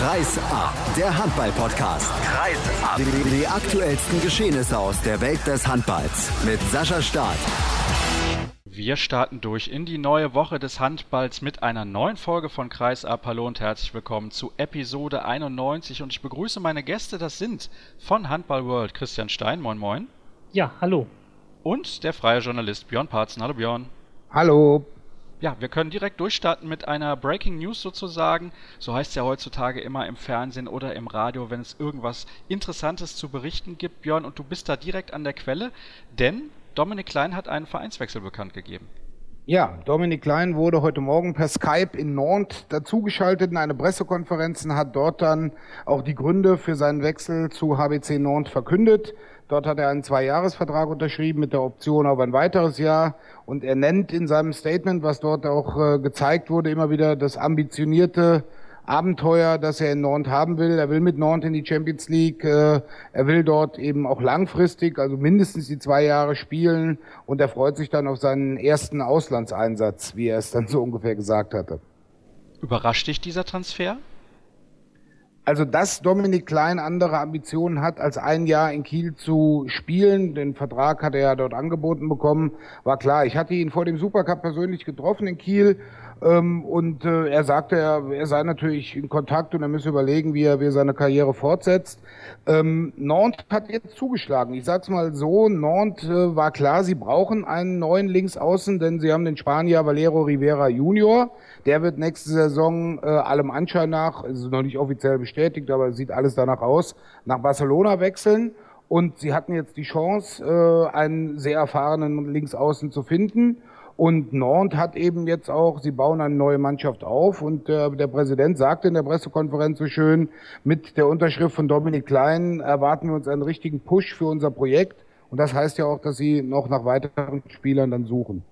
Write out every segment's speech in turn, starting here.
Kreis ab, der Handball-Podcast. Kreis ab. Die, die aktuellsten Geschehnisse aus der Welt des Handballs mit Sascha Staat. Wir starten durch in die neue Woche des Handballs mit einer neuen Folge von Kreis ab. Hallo und herzlich willkommen zu Episode 91 und ich begrüße meine Gäste, das sind von Handball World Christian Stein, moin moin. Ja, hallo. Und der freie Journalist Björn Parzen. Hallo Björn. Hallo. Ja, wir können direkt durchstarten mit einer Breaking News sozusagen. So heißt es ja heutzutage immer im Fernsehen oder im Radio, wenn es irgendwas Interessantes zu berichten gibt, Björn. Und du bist da direkt an der Quelle, denn Dominik Klein hat einen Vereinswechsel bekannt gegeben. Ja, Dominik Klein wurde heute Morgen per Skype in Nantes dazugeschaltet in eine Pressekonferenz und hat dort dann auch die Gründe für seinen Wechsel zu HBC Nantes verkündet. Dort hat er einen Zweijahresvertrag unterschrieben mit der Option auf ein weiteres Jahr. Und er nennt in seinem Statement, was dort auch äh, gezeigt wurde, immer wieder das ambitionierte Abenteuer, das er in Nantes haben will. Er will mit Nantes in die Champions League. Äh, er will dort eben auch langfristig, also mindestens die zwei Jahre spielen. Und er freut sich dann auf seinen ersten Auslandseinsatz, wie er es dann so ungefähr gesagt hatte. Überrascht dich dieser Transfer? Also, dass Dominik Klein andere Ambitionen hat, als ein Jahr in Kiel zu spielen, den Vertrag hat er ja dort angeboten bekommen, war klar. Ich hatte ihn vor dem Supercup persönlich getroffen in Kiel ähm, und äh, er sagte, er, er sei natürlich in Kontakt und er müsse überlegen, wie er, wie er seine Karriere fortsetzt. Ähm, Nantes hat jetzt zugeschlagen. Ich sag's mal so, Nantes äh, war klar, sie brauchen einen neuen Linksaußen, denn sie haben den Spanier Valero Rivera Junior. Der wird nächste Saison äh, allem Anschein nach, ist noch nicht offiziell bestätigt, aber sieht alles danach aus, nach Barcelona wechseln. Und sie hatten jetzt die Chance, äh, einen sehr erfahrenen Linksaußen zu finden. Und Nantes hat eben jetzt auch, sie bauen eine neue Mannschaft auf und äh, der Präsident sagte in der Pressekonferenz so schön, mit der Unterschrift von Dominik Klein erwarten wir uns einen richtigen Push für unser Projekt. Und das heißt ja auch, dass sie noch nach weiteren Spielern dann suchen.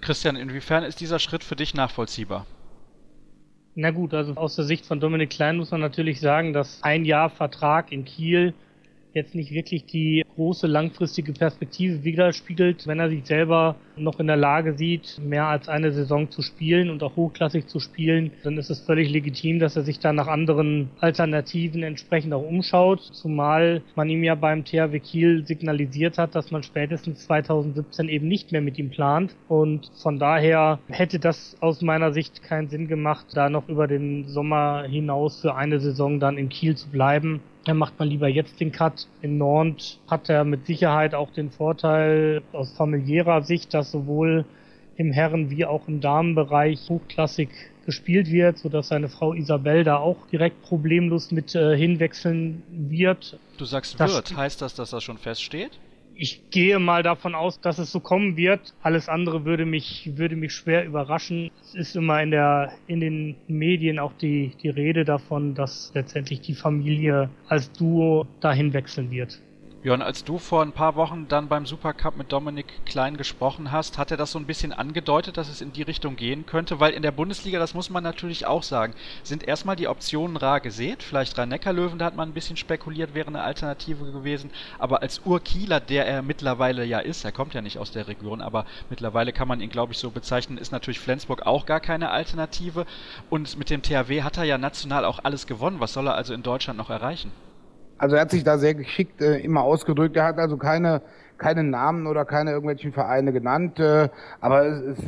Christian, inwiefern ist dieser Schritt für dich nachvollziehbar? Na gut, also aus der Sicht von Dominik Klein muss man natürlich sagen, dass ein Jahr Vertrag in Kiel jetzt nicht wirklich die große langfristige Perspektive widerspiegelt, wenn er sich selber noch in der Lage sieht, mehr als eine Saison zu spielen und auch hochklassig zu spielen, dann ist es völlig legitim, dass er sich da nach anderen Alternativen entsprechend auch umschaut, zumal man ihm ja beim THW Kiel signalisiert hat, dass man spätestens 2017 eben nicht mehr mit ihm plant. Und von daher hätte das aus meiner Sicht keinen Sinn gemacht, da noch über den Sommer hinaus für eine Saison dann in Kiel zu bleiben. Dann macht man lieber jetzt den Cut. In Nantes hat er mit Sicherheit auch den Vorteil aus familiärer Sicht, dass sowohl im Herren- wie auch im Damenbereich hochklassig gespielt wird, sodass seine Frau Isabel da auch direkt problemlos mit äh, hinwechseln wird. Du sagst das wird, heißt das, dass das schon feststeht? ich gehe mal davon aus, dass es so kommen wird. Alles andere würde mich, würde mich schwer überraschen. Es ist immer in der, in den Medien auch die, die Rede davon, dass letztendlich die Familie als Duo dahin wechseln wird. Björn, als du vor ein paar Wochen dann beim Supercup mit Dominik Klein gesprochen hast, hat er das so ein bisschen angedeutet, dass es in die Richtung gehen könnte? Weil in der Bundesliga, das muss man natürlich auch sagen, sind erstmal die Optionen rar gesät. Vielleicht Rhein-Neckar-Löwen, da hat man ein bisschen spekuliert, wäre eine Alternative gewesen. Aber als Urkieler, der er mittlerweile ja ist, er kommt ja nicht aus der Region, aber mittlerweile kann man ihn, glaube ich, so bezeichnen, ist natürlich Flensburg auch gar keine Alternative. Und mit dem THW hat er ja national auch alles gewonnen. Was soll er also in Deutschland noch erreichen? Also er hat sich da sehr geschickt äh, immer ausgedrückt. Er hat also keine, keine Namen oder keine irgendwelchen Vereine genannt. Äh, aber es,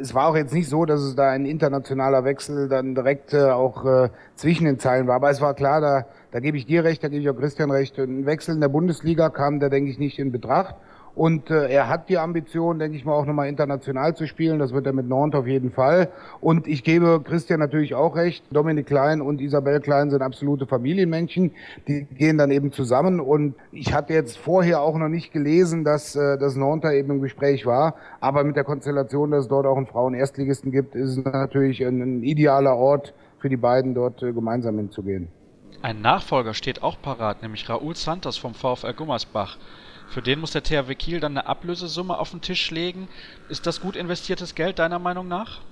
es war auch jetzt nicht so, dass es da ein internationaler Wechsel dann direkt äh, auch äh, zwischen den Zeilen war. Aber es war klar, da, da gebe ich dir recht, da gebe ich auch Christian recht. Ein Wechsel in der Bundesliga kam da, denke ich, nicht in Betracht. Und äh, er hat die Ambition, denke ich mal, auch nochmal international zu spielen. Das wird er mit Nantes auf jeden Fall. Und ich gebe Christian natürlich auch recht. Dominik Klein und Isabel Klein sind absolute Familienmenschen. Die gehen dann eben zusammen. Und ich hatte jetzt vorher auch noch nicht gelesen, dass äh, das Nantes eben im Gespräch war. Aber mit der Konstellation, dass es dort auch einen Frauen-Erstligisten gibt, ist es natürlich ein, ein idealer Ort für die beiden, dort äh, gemeinsam hinzugehen. Ein Nachfolger steht auch parat, nämlich Raúl Santos vom VfL Gummersbach. Für den muss der THW Kiel dann eine Ablösesumme auf den Tisch legen. Ist das gut investiertes Geld deiner Meinung nach?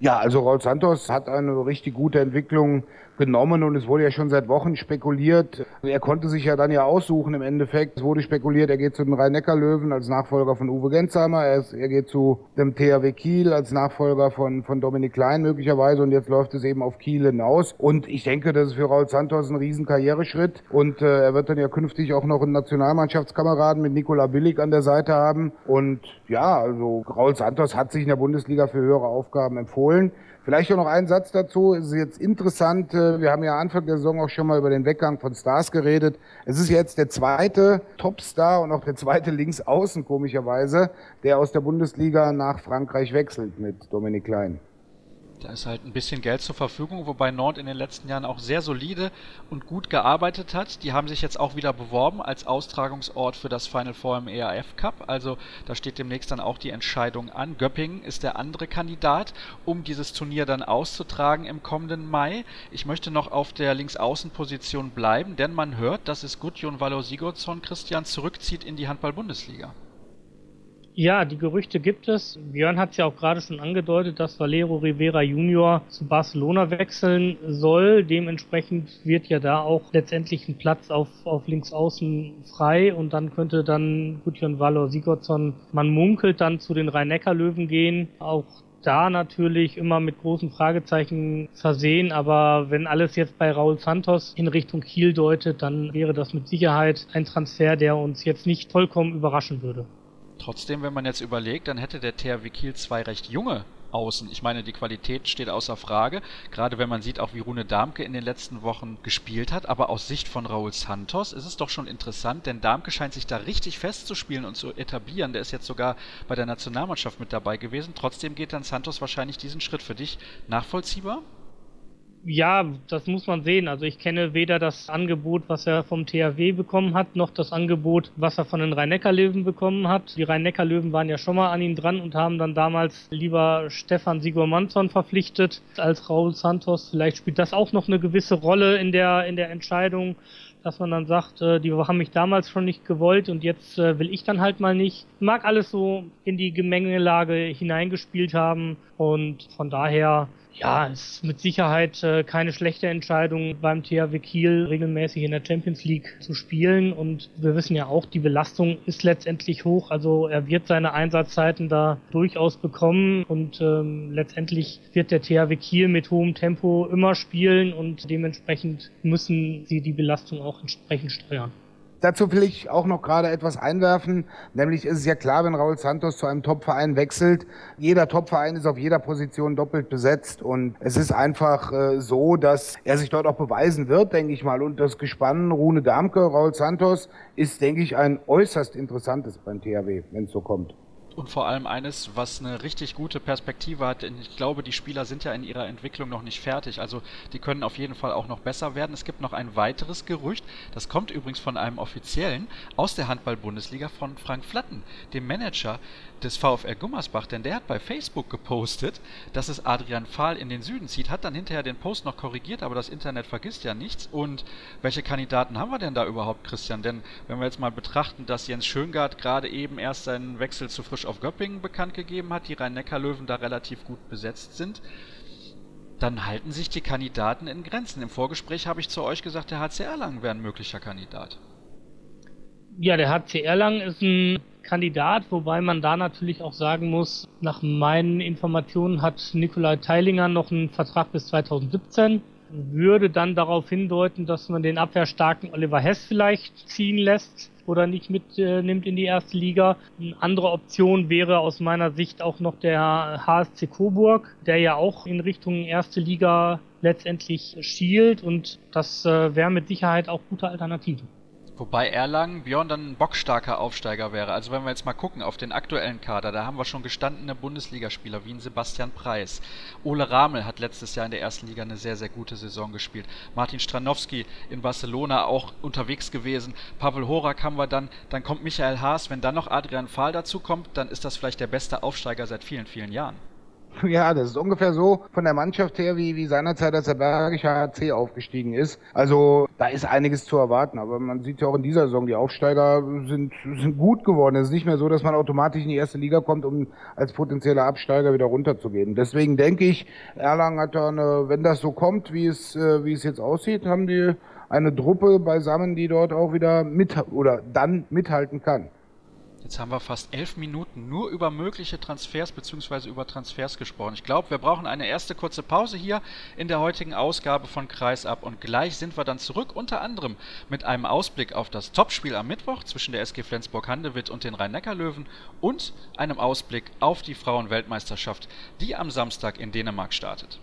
Ja, also Raul Santos hat eine richtig gute Entwicklung genommen und es wurde ja schon seit Wochen spekuliert. Er konnte sich ja dann ja aussuchen im Endeffekt. Es wurde spekuliert, er geht zu den Rhein-Neckar-Löwen als Nachfolger von Uwe Gensheimer. Er, ist, er geht zu dem THW Kiel als Nachfolger von, von Dominik Klein möglicherweise und jetzt läuft es eben auf Kiel hinaus. Und ich denke, das ist für Raul Santos ein riesen Karriereschritt und äh, er wird dann ja künftig auch noch einen Nationalmannschaftskameraden mit Nikola Billig an der Seite haben. Und ja, also Raul Santos hat sich in der Bundesliga für höhere Aufgaben empfohlen. Vielleicht auch noch ein Satz dazu. Es ist jetzt interessant, äh, wir haben ja Anfang der Saison auch schon mal über den Weggang von Stars geredet. Es ist jetzt der zweite Topstar und auch der zweite Linksaußen, komischerweise, der aus der Bundesliga nach Frankreich wechselt mit Dominik Klein. Da ist halt ein bisschen Geld zur Verfügung, wobei Nord in den letzten Jahren auch sehr solide und gut gearbeitet hat. Die haben sich jetzt auch wieder beworben als Austragungsort für das Final Four im EAF Cup. Also da steht demnächst dann auch die Entscheidung an. Göppingen ist der andere Kandidat, um dieses Turnier dann auszutragen im kommenden Mai. Ich möchte noch auf der Linksaußenposition bleiben, denn man hört, dass es Gudjon Valo Sigurdsson Christian zurückzieht in die Handball-Bundesliga. Ja, die Gerüchte gibt es. Björn hat es ja auch gerade schon angedeutet, dass Valero Rivera Junior zu Barcelona wechseln soll. Dementsprechend wird ja da auch letztendlich ein Platz auf, auf links außen frei und dann könnte dann Gudjon Valor Sigurdsson, man munkelt dann zu den Rhein-Neckar-Löwen gehen. Auch da natürlich immer mit großen Fragezeichen versehen, aber wenn alles jetzt bei Raul Santos in Richtung Kiel deutet, dann wäre das mit Sicherheit ein Transfer, der uns jetzt nicht vollkommen überraschen würde. Trotzdem, wenn man jetzt überlegt, dann hätte der THW Kiel zwei recht junge Außen. Ich meine, die Qualität steht außer Frage, gerade wenn man sieht, auch wie Rune Darmke in den letzten Wochen gespielt hat. Aber aus Sicht von Raul Santos ist es doch schon interessant, denn Darmke scheint sich da richtig festzuspielen und zu etablieren. Der ist jetzt sogar bei der Nationalmannschaft mit dabei gewesen. Trotzdem geht dann Santos wahrscheinlich diesen Schritt für dich nachvollziehbar? Ja, das muss man sehen. Also ich kenne weder das Angebot, was er vom THW bekommen hat, noch das Angebot, was er von den Rhein-Neckar-Löwen bekommen hat. Die Rhein-Neckar-Löwen waren ja schon mal an ihn dran und haben dann damals lieber Stefan Sigurmannsson verpflichtet als Raul Santos. Vielleicht spielt das auch noch eine gewisse Rolle in der, in der Entscheidung dass man dann sagt, äh, die haben mich damals schon nicht gewollt und jetzt äh, will ich dann halt mal nicht. Mag alles so in die Gemengelage hineingespielt haben und von daher ja, es ist mit Sicherheit äh, keine schlechte Entscheidung, beim THW Kiel regelmäßig in der Champions League zu spielen. Und wir wissen ja auch, die Belastung ist letztendlich hoch. Also er wird seine Einsatzzeiten da durchaus bekommen. Und ähm, letztendlich wird der THW Kiel mit hohem Tempo immer spielen und dementsprechend müssen sie die Belastung auch entsprechend steuern. Dazu will ich auch noch gerade etwas einwerfen, nämlich ist es ja klar, wenn Raul Santos zu einem Topverein wechselt, jeder Topverein ist auf jeder Position doppelt besetzt. Und es ist einfach äh, so, dass er sich dort auch beweisen wird, denke ich mal. Und das Gespann Rune Darmke, Raul Santos ist, denke ich, ein äußerst interessantes beim THW, wenn es so kommt und vor allem eines, was eine richtig gute Perspektive hat. Denn ich glaube, die Spieler sind ja in ihrer Entwicklung noch nicht fertig. Also die können auf jeden Fall auch noch besser werden. Es gibt noch ein weiteres Gerücht, das kommt übrigens von einem Offiziellen aus der Handball-Bundesliga von Frank Flatten, dem Manager des VfR Gummersbach, denn der hat bei Facebook gepostet, dass es Adrian Fahl in den Süden zieht, hat dann hinterher den Post noch korrigiert, aber das Internet vergisst ja nichts. Und welche Kandidaten haben wir denn da überhaupt, Christian? Denn wenn wir jetzt mal betrachten, dass Jens Schöngard gerade eben erst seinen Wechsel zu Frisch auf Göppingen bekannt gegeben hat, die Rhein-Neckar-Löwen da relativ gut besetzt sind, dann halten sich die Kandidaten in Grenzen. Im Vorgespräch habe ich zu euch gesagt, der HCR Lang wäre ein möglicher Kandidat. Ja, der HCR Lang ist ein Kandidat, wobei man da natürlich auch sagen muss, nach meinen Informationen hat Nikolai Teilinger noch einen Vertrag bis 2017, würde dann darauf hindeuten, dass man den abwehrstarken Oliver Hess vielleicht ziehen lässt oder nicht mitnimmt in die erste Liga. Eine andere Option wäre aus meiner Sicht auch noch der HSC Coburg, der ja auch in Richtung erste Liga letztendlich schielt und das äh, wäre mit Sicherheit auch gute Alternativen. Wobei Erlangen Björn dann ein bockstarker Aufsteiger wäre. Also wenn wir jetzt mal gucken auf den aktuellen Kader, da haben wir schon gestandene Bundesligaspieler wie ein Sebastian Preis. Ole Ramel hat letztes Jahr in der ersten Liga eine sehr, sehr gute Saison gespielt. Martin Stranowski in Barcelona auch unterwegs gewesen. Pavel Horak haben wir dann. Dann kommt Michael Haas. Wenn dann noch Adrian Fahl dazu kommt, dann ist das vielleicht der beste Aufsteiger seit vielen, vielen Jahren. Ja, das ist ungefähr so von der Mannschaft her, wie, wie seinerzeit, als der Bergische HC aufgestiegen ist. Also da ist einiges zu erwarten. Aber man sieht ja auch in dieser Saison, die Aufsteiger sind, sind gut geworden. Es ist nicht mehr so, dass man automatisch in die erste Liga kommt, um als potenzieller Absteiger wieder runterzugehen. Deswegen denke ich, Erlangen hat da eine, wenn das so kommt, wie es, äh, wie es jetzt aussieht, haben die eine Truppe beisammen, die dort auch wieder mit oder dann mithalten kann. Jetzt haben wir fast elf Minuten nur über mögliche Transfers bzw. über Transfers gesprochen. Ich glaube, wir brauchen eine erste kurze Pause hier in der heutigen Ausgabe von Kreisab und gleich sind wir dann zurück, unter anderem mit einem Ausblick auf das Topspiel am Mittwoch zwischen der SG Flensburg-Handewitt und den Rhein-Neckar-Löwen und einem Ausblick auf die Frauenweltmeisterschaft, die am Samstag in Dänemark startet.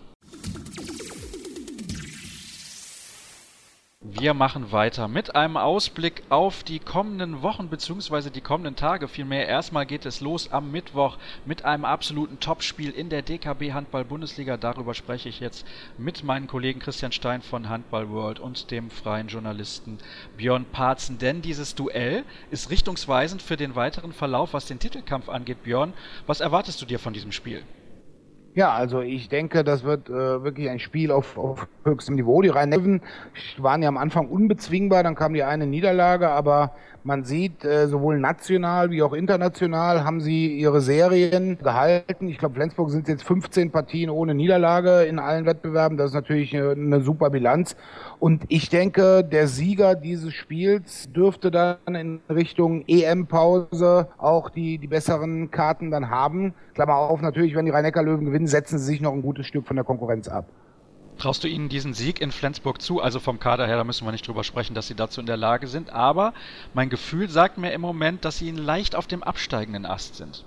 Wir machen weiter mit einem Ausblick auf die kommenden Wochen bzw. die kommenden Tage. Vielmehr erstmal geht es los am Mittwoch mit einem absoluten Topspiel in der DKB Handball Bundesliga. Darüber spreche ich jetzt mit meinen Kollegen Christian Stein von Handball World und dem freien Journalisten Björn Parzen. Denn dieses Duell ist richtungsweisend für den weiteren Verlauf, was den Titelkampf angeht. Björn, was erwartest du dir von diesem Spiel? Ja, also ich denke, das wird äh, wirklich ein Spiel auf, auf höchstem Niveau. Die Rhein-Neven waren ja am Anfang unbezwingbar, dann kam die eine Niederlage, aber man sieht, äh, sowohl national wie auch international haben sie ihre Serien gehalten. Ich glaube, Flensburg sind jetzt 15 Partien ohne Niederlage in allen Wettbewerben. Das ist natürlich eine, eine super Bilanz. Und ich denke, der Sieger dieses Spiels dürfte dann in Richtung EM-Pause auch die, die besseren Karten dann haben. Klammer auf, natürlich, wenn die Rhein-Neckar-Löwen gewinnen, setzen sie sich noch ein gutes Stück von der Konkurrenz ab. Traust du ihnen diesen Sieg in Flensburg zu? Also vom Kader her, da müssen wir nicht drüber sprechen, dass sie dazu in der Lage sind. Aber mein Gefühl sagt mir im Moment, dass sie leicht auf dem absteigenden Ast sind.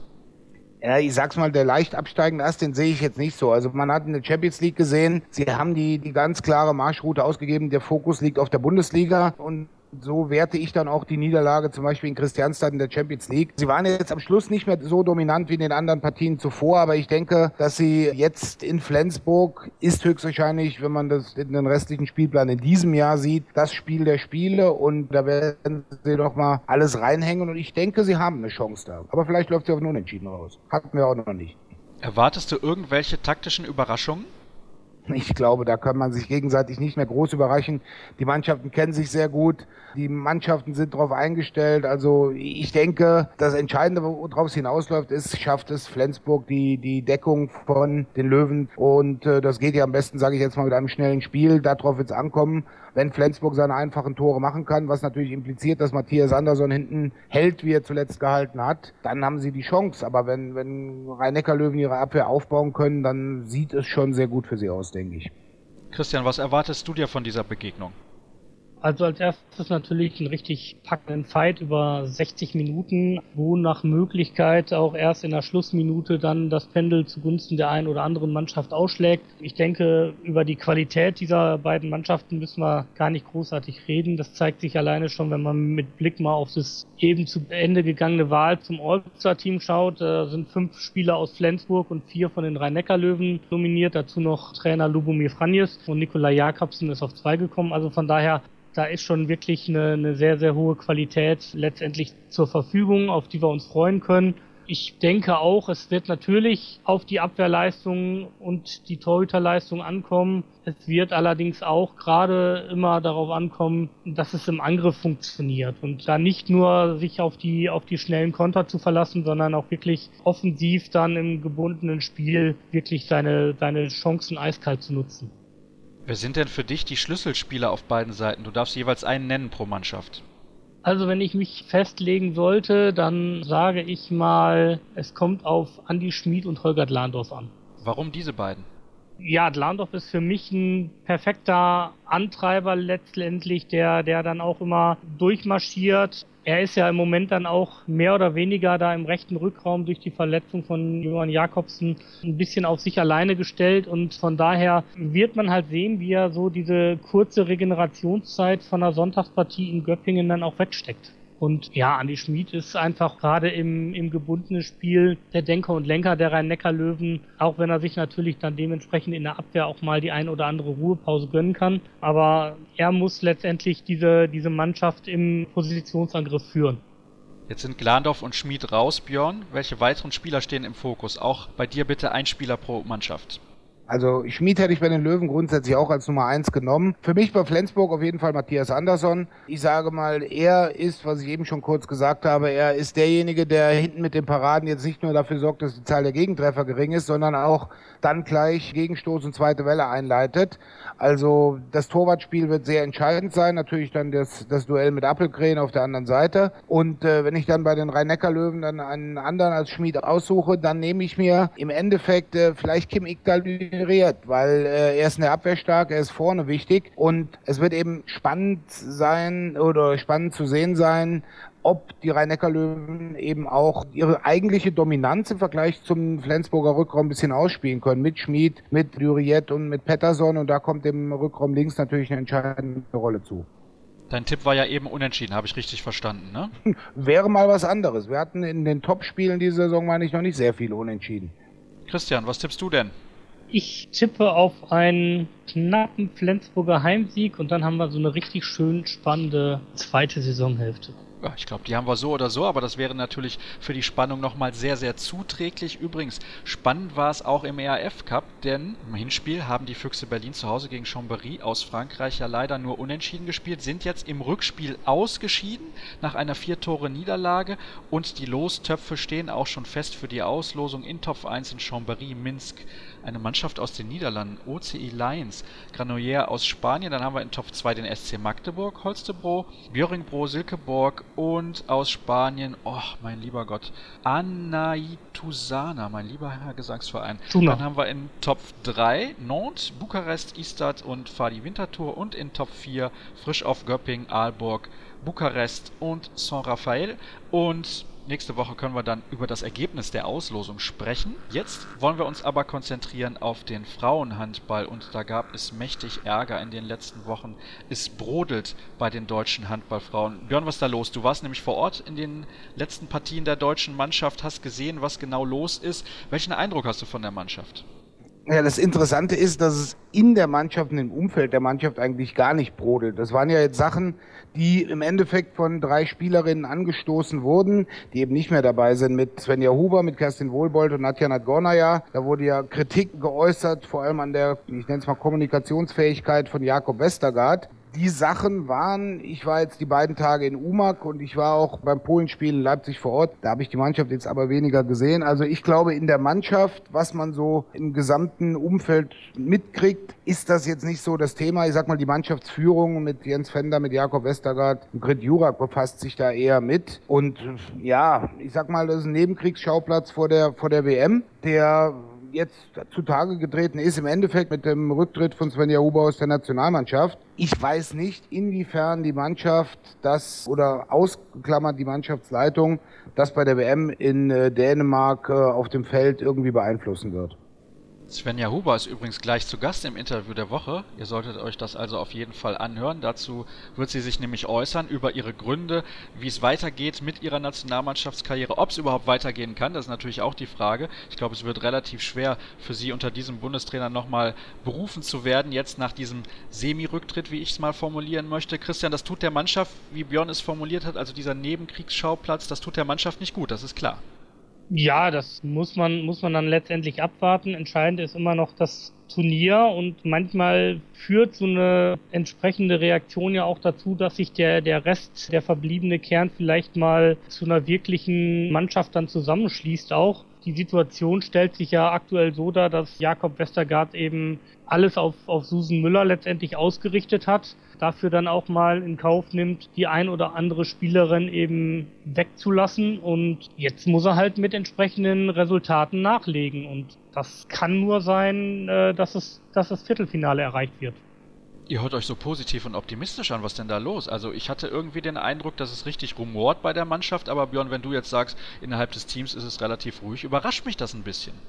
Ja, ich sag's mal, der leicht absteigende Ast, den sehe ich jetzt nicht so. Also man hat in der Champions League gesehen, sie haben die, die ganz klare Marschroute ausgegeben. Der Fokus liegt auf der Bundesliga und so werte ich dann auch die Niederlage zum Beispiel in Christianstadt in der Champions League. Sie waren jetzt am Schluss nicht mehr so dominant wie in den anderen Partien zuvor, aber ich denke, dass sie jetzt in Flensburg ist höchstwahrscheinlich, wenn man das in den restlichen Spielplan in diesem Jahr sieht, das Spiel der Spiele und da werden sie doch mal alles reinhängen und ich denke, sie haben eine Chance da. Aber vielleicht läuft sie auf einen Unentschieden raus. Hatten wir auch noch nicht. Erwartest du irgendwelche taktischen Überraschungen? Ich glaube, da kann man sich gegenseitig nicht mehr groß überraschen. Die Mannschaften kennen sich sehr gut. Die Mannschaften sind darauf eingestellt. Also ich denke, das Entscheidende, worauf es hinausläuft, ist, schafft es Flensburg die, die Deckung von den Löwen. Und äh, das geht ja am besten, sage ich jetzt mal, mit einem schnellen Spiel. Darauf wird es ankommen. Wenn Flensburg seine einfachen Tore machen kann, was natürlich impliziert, dass Matthias Andersson hinten hält, wie er zuletzt gehalten hat, dann haben sie die Chance. Aber wenn, wenn Rhein-Neckar-Löwen ihre Abwehr aufbauen können, dann sieht es schon sehr gut für sie aus, denke ich. Christian, was erwartest du dir von dieser Begegnung? Also als erstes natürlich einen richtig packenden Fight über 60 Minuten, wo nach Möglichkeit auch erst in der Schlussminute dann das Pendel zugunsten der einen oder anderen Mannschaft ausschlägt. Ich denke, über die Qualität dieser beiden Mannschaften müssen wir gar nicht großartig reden. Das zeigt sich alleine schon, wenn man mit Blick mal auf das eben zu Ende gegangene Wahl zum All-Star-Team schaut. Da sind fünf Spieler aus Flensburg und vier von den Rhein-Neckar-Löwen nominiert. Dazu noch Trainer Lubomir Franjes und Nikolai Jakobsen ist auf zwei gekommen. Also von daher da ist schon wirklich eine, eine sehr, sehr hohe Qualität letztendlich zur Verfügung, auf die wir uns freuen können. Ich denke auch, es wird natürlich auf die Abwehrleistung und die Torhüterleistung ankommen. Es wird allerdings auch gerade immer darauf ankommen, dass es im Angriff funktioniert und da nicht nur sich auf die, auf die schnellen Konter zu verlassen, sondern auch wirklich offensiv dann im gebundenen Spiel wirklich seine, seine Chancen eiskalt zu nutzen. Wer sind denn für dich die Schlüsselspieler auf beiden Seiten? Du darfst jeweils einen nennen pro Mannschaft. Also wenn ich mich festlegen sollte, dann sage ich mal, es kommt auf Andy Schmid und Holger Dlandorf an. Warum diese beiden? Ja, Dlandorf ist für mich ein perfekter Antreiber letztendlich, der, der dann auch immer durchmarschiert, er ist ja im Moment dann auch mehr oder weniger da im rechten Rückraum durch die Verletzung von Johann Jakobsen ein bisschen auf sich alleine gestellt und von daher wird man halt sehen, wie er so diese kurze Regenerationszeit von einer Sonntagspartie in Göppingen dann auch wegsteckt. Und ja, Andi Schmid ist einfach gerade im, im gebundenen Spiel der Denker und Lenker der Rhein-Neckar-Löwen, auch wenn er sich natürlich dann dementsprechend in der Abwehr auch mal die ein oder andere Ruhepause gönnen kann. Aber er muss letztendlich diese, diese Mannschaft im Positionsangriff führen. Jetzt sind Glandorf und Schmid raus, Björn. Welche weiteren Spieler stehen im Fokus? Auch bei dir bitte ein Spieler pro Mannschaft. Also Schmid hätte ich bei den Löwen grundsätzlich auch als Nummer eins genommen. Für mich bei Flensburg auf jeden Fall Matthias Andersson. Ich sage mal, er ist, was ich eben schon kurz gesagt habe, er ist derjenige, der hinten mit den Paraden jetzt nicht nur dafür sorgt, dass die Zahl der Gegentreffer gering ist, sondern auch dann gleich Gegenstoß und zweite Welle einleitet. Also das Torwartspiel wird sehr entscheidend sein. Natürlich dann das, das Duell mit Appelgren auf der anderen Seite. Und äh, wenn ich dann bei den Rhein-Neckar-Löwen dann einen anderen als Schmid aussuche, dann nehme ich mir im Endeffekt äh, vielleicht Kim Ikdal inspiriert, weil äh, er ist in der Abwehr stark, er ist vorne wichtig und es wird eben spannend sein oder spannend zu sehen sein, ob die Rhein-Neckar-Löwen eben auch ihre eigentliche Dominanz im Vergleich zum Flensburger Rückraum ein bisschen ausspielen können. Mit Schmid, mit Duriet und mit Pettersson. Und da kommt im Rückraum links natürlich eine entscheidende Rolle zu. Dein Tipp war ja eben unentschieden, habe ich richtig verstanden, ne? Wäre mal was anderes. Wir hatten in den Top-Spielen diese Saison, meine ich, noch nicht sehr viele Unentschieden. Christian, was tippst du denn? Ich tippe auf einen knappen Flensburger Heimsieg und dann haben wir so eine richtig schön spannende zweite Saisonhälfte. Ja, ich glaube, die haben wir so oder so, aber das wäre natürlich für die Spannung nochmal sehr, sehr zuträglich. Übrigens, spannend war es auch im ERF Cup, denn im Hinspiel haben die Füchse Berlin zu Hause gegen Chambéry aus Frankreich ja leider nur unentschieden gespielt, sind jetzt im Rückspiel ausgeschieden nach einer Vier-Tore-Niederlage und die Lostöpfe stehen auch schon fest für die Auslosung in Top 1 in Chambéry, Minsk eine Mannschaft aus den Niederlanden, OCI Lions, Granollers aus Spanien, dann haben wir in Top 2 den SC Magdeburg, Holstebro, Björingbro, Silkeborg und aus Spanien, oh mein lieber Gott, Anaitusana, mein lieber Herr Gesangsverein. Tuna. Dann haben wir in Top 3 Nantes, Bukarest, Istad und Fadi Winterthur und in Top 4 frisch auf Göpping, Aalborg, Bukarest und San Rafael und Nächste Woche können wir dann über das Ergebnis der Auslosung sprechen. Jetzt wollen wir uns aber konzentrieren auf den Frauenhandball und da gab es mächtig Ärger in den letzten Wochen. Es brodelt bei den deutschen Handballfrauen. Björn, was ist da los? Du warst nämlich vor Ort in den letzten Partien der deutschen Mannschaft, hast gesehen, was genau los ist. Welchen Eindruck hast du von der Mannschaft? Ja, das Interessante ist, dass es in der Mannschaft und im Umfeld der Mannschaft eigentlich gar nicht brodelt. Das waren ja jetzt Sachen, die im Endeffekt von drei Spielerinnen angestoßen wurden, die eben nicht mehr dabei sind, mit Svenja Huber, mit Kerstin Wohlbold und Nadja Nadgornaya. Da wurde ja Kritik geäußert, vor allem an der, ich nenne es mal Kommunikationsfähigkeit von Jakob Westergaard die Sachen waren, ich war jetzt die beiden Tage in Umag und ich war auch beim Polenspiel in Leipzig vor Ort. Da habe ich die Mannschaft jetzt aber weniger gesehen. Also ich glaube, in der Mannschaft, was man so im gesamten Umfeld mitkriegt, ist das jetzt nicht so das Thema. Ich sag mal, die Mannschaftsführung mit Jens Fender, mit Jakob Westergaard und Grit Jurak befasst sich da eher mit. Und ja, ich sag mal, das ist ein Nebenkriegsschauplatz vor der, vor der WM, der jetzt zutage getreten ist, im Endeffekt mit dem Rücktritt von Svenja Huber aus der Nationalmannschaft. Ich weiß nicht, inwiefern die Mannschaft das oder ausgeklammert die Mannschaftsleitung das bei der WM in äh, Dänemark äh, auf dem Feld irgendwie beeinflussen wird. Svenja Huber ist übrigens gleich zu Gast im Interview der Woche. Ihr solltet euch das also auf jeden Fall anhören. Dazu wird sie sich nämlich äußern über ihre Gründe, wie es weitergeht mit ihrer Nationalmannschaftskarriere, ob es überhaupt weitergehen kann. Das ist natürlich auch die Frage. Ich glaube, es wird relativ schwer für sie unter diesem Bundestrainer nochmal berufen zu werden, jetzt nach diesem Semi-Rücktritt, wie ich es mal formulieren möchte. Christian, das tut der Mannschaft, wie Björn es formuliert hat, also dieser Nebenkriegsschauplatz, das tut der Mannschaft nicht gut, das ist klar. Ja, das muss man, muss man dann letztendlich abwarten. Entscheidend ist immer noch das Turnier und manchmal führt so eine entsprechende Reaktion ja auch dazu, dass sich der, der Rest, der verbliebene Kern vielleicht mal zu einer wirklichen Mannschaft dann zusammenschließt auch. Die Situation stellt sich ja aktuell so dar, dass Jakob Westergaard eben alles auf, auf Susan Müller letztendlich ausgerichtet hat, dafür dann auch mal in Kauf nimmt, die ein oder andere Spielerin eben wegzulassen und jetzt muss er halt mit entsprechenden Resultaten nachlegen und das kann nur sein, äh, dass es, dass das Viertelfinale erreicht wird. Ihr hört euch so positiv und optimistisch an. Was denn da los? Also ich hatte irgendwie den Eindruck, dass es richtig rumort bei der Mannschaft, aber Björn, wenn du jetzt sagst, innerhalb des Teams ist es relativ ruhig, überrascht mich das ein bisschen.